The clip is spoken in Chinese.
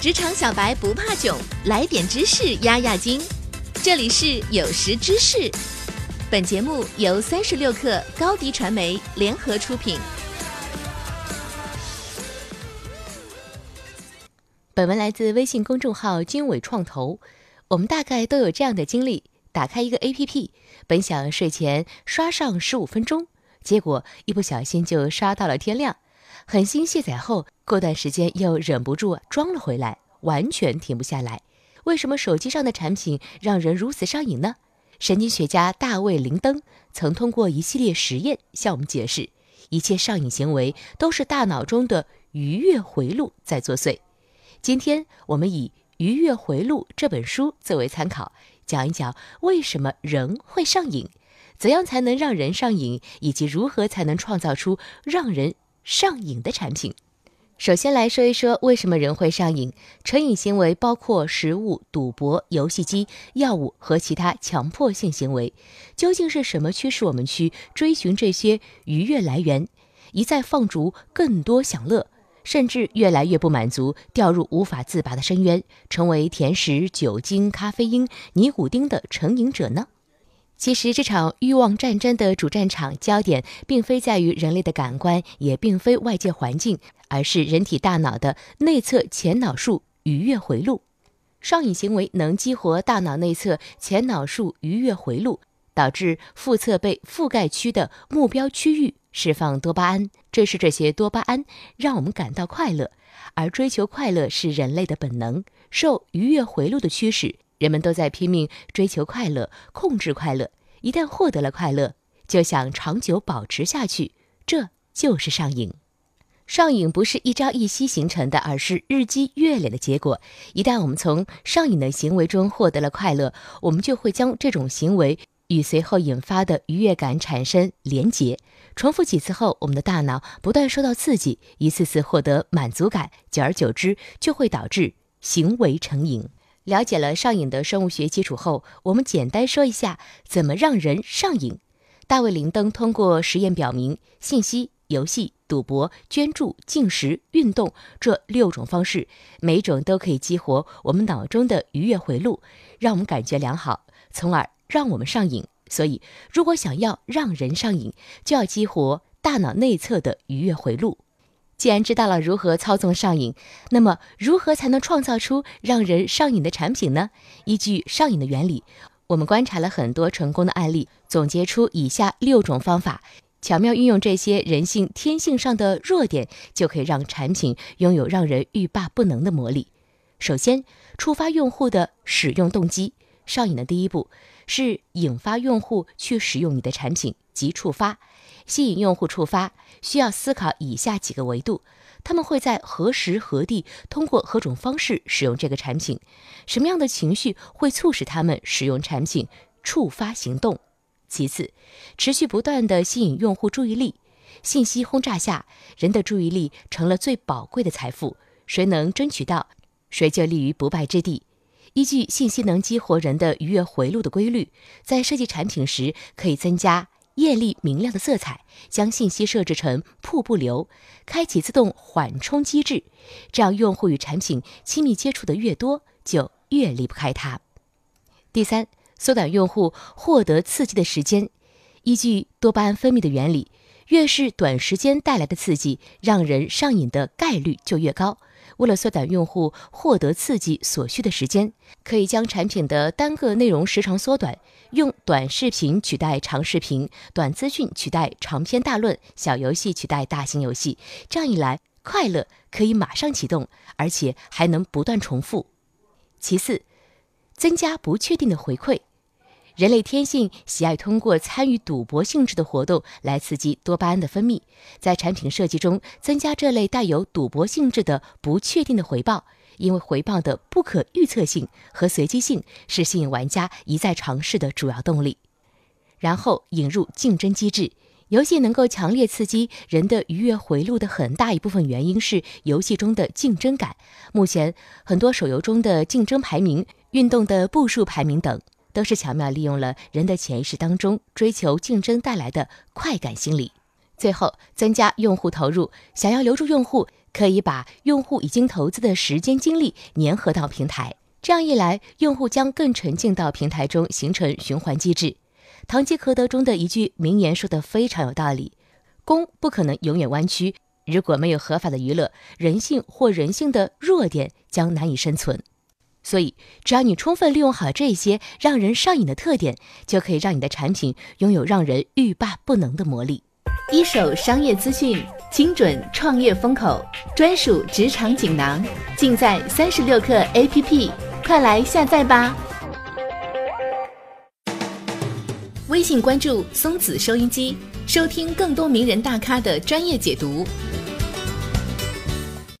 职场小白不怕囧，来点知识压压惊。这里是有识知识，本节目由三十六克高低传媒联合出品。本文来自微信公众号“经纬创投”。我们大概都有这样的经历：打开一个 APP，本想睡前刷上十五分钟，结果一不小心就刷到了天亮。狠心卸载后，过段时间又忍不住装了回来，完全停不下来。为什么手机上的产品让人如此上瘾呢？神经学家大卫·林登曾通过一系列实验向我们解释，一切上瘾行为都是大脑中的愉悦回路在作祟。今天我们以《愉悦回路》这本书作为参考，讲一讲为什么人会上瘾，怎样才能让人上瘾，以及如何才能创造出让人。上瘾的产品，首先来说一说为什么人会上瘾。成瘾行为包括食物、赌博、游戏机、药物和其他强迫性行为。究竟是什么驱使我们去追寻这些愉悦来源，一再放逐更多享乐，甚至越来越不满足，掉入无法自拔的深渊，成为甜食、酒精、咖啡因、尼古丁的成瘾者呢？其实，这场欲望战争的主战场焦点，并非在于人类的感官，也并非外界环境，而是人体大脑的内侧前脑束愉悦回路。上瘾行为能激活大脑内侧前脑束愉悦回路，导致腹侧被覆盖区的目标区域释放多巴胺，这是这些多巴胺让我们感到快乐。而追求快乐是人类的本能，受愉悦回路的驱使。人们都在拼命追求快乐，控制快乐。一旦获得了快乐，就想长久保持下去，这就是上瘾。上瘾不是一朝一夕形成的，而是日积月累的结果。一旦我们从上瘾的行为中获得了快乐，我们就会将这种行为与随后引发的愉悦感产生连结。重复几次后，我们的大脑不断受到刺激，一次次获得满足感，久而久之就会导致行为成瘾。了解了上瘾的生物学基础后，我们简单说一下怎么让人上瘾。大卫·林登通过实验表明，信息、游戏、赌博、捐助、进食、运动这六种方式，每种都可以激活我们脑中的愉悦回路，让我们感觉良好，从而让我们上瘾。所以，如果想要让人上瘾，就要激活大脑内侧的愉悦回路。既然知道了如何操纵上瘾，那么如何才能创造出让人上瘾的产品呢？依据上瘾的原理，我们观察了很多成功的案例，总结出以下六种方法，巧妙运用这些人性天性上的弱点，就可以让产品拥有让人欲罢不能的魔力。首先，触发用户的使用动机。上瘾的第一步是引发用户去使用你的产品，及触发。吸引用户触发需要思考以下几个维度：他们会在何时何地通过何种方式使用这个产品？什么样的情绪会促使他们使用产品？触发行动。其次，持续不断的吸引用户注意力。信息轰炸下，人的注意力成了最宝贵的财富。谁能争取到，谁就立于不败之地。依据信息能激活人的愉悦回路的规律，在设计产品时可以增加。艳丽明亮的色彩，将信息设置成瀑布流，开启自动缓冲机制，这样用户与产品亲密接触的越多，就越离不开它。第三，缩短用户获得刺激的时间。依据多巴胺分泌的原理，越是短时间带来的刺激，让人上瘾的概率就越高。为了缩短用户获得刺激所需的时间，可以将产品的单个内容时长缩短，用短视频取代长视频，短资讯取代长篇大论，小游戏取代大型游戏。这样一来，快乐可以马上启动，而且还能不断重复。其次，增加不确定的回馈。人类天性喜爱通过参与赌博性质的活动来刺激多巴胺的分泌，在产品设计中增加这类带有赌博性质的不确定的回报，因为回报的不可预测性和随机性是吸引玩家一再尝试的主要动力。然后引入竞争机制，游戏能够强烈刺激人的愉悦回路的很大一部分原因是游戏中的竞争感。目前很多手游中的竞争排名、运动的步数排名等。都是巧妙利用了人的潜意识当中追求竞争带来的快感心理。最后，增加用户投入，想要留住用户，可以把用户已经投资的时间精力粘合到平台。这样一来，用户将更沉浸到平台中，形成循环机制。堂吉诃德中的一句名言说的非常有道理：“弓不可能永远弯曲，如果没有合法的娱乐，人性或人性的弱点将难以生存。”所以，只要你充分利用好这些让人上瘾的特点，就可以让你的产品拥有让人欲罢不能的魔力。一手商业资讯，精准创业风口，专属职场锦囊，尽在三十六课 APP，快来下载吧！微信关注松子收音机，收听更多名人大咖的专业解读。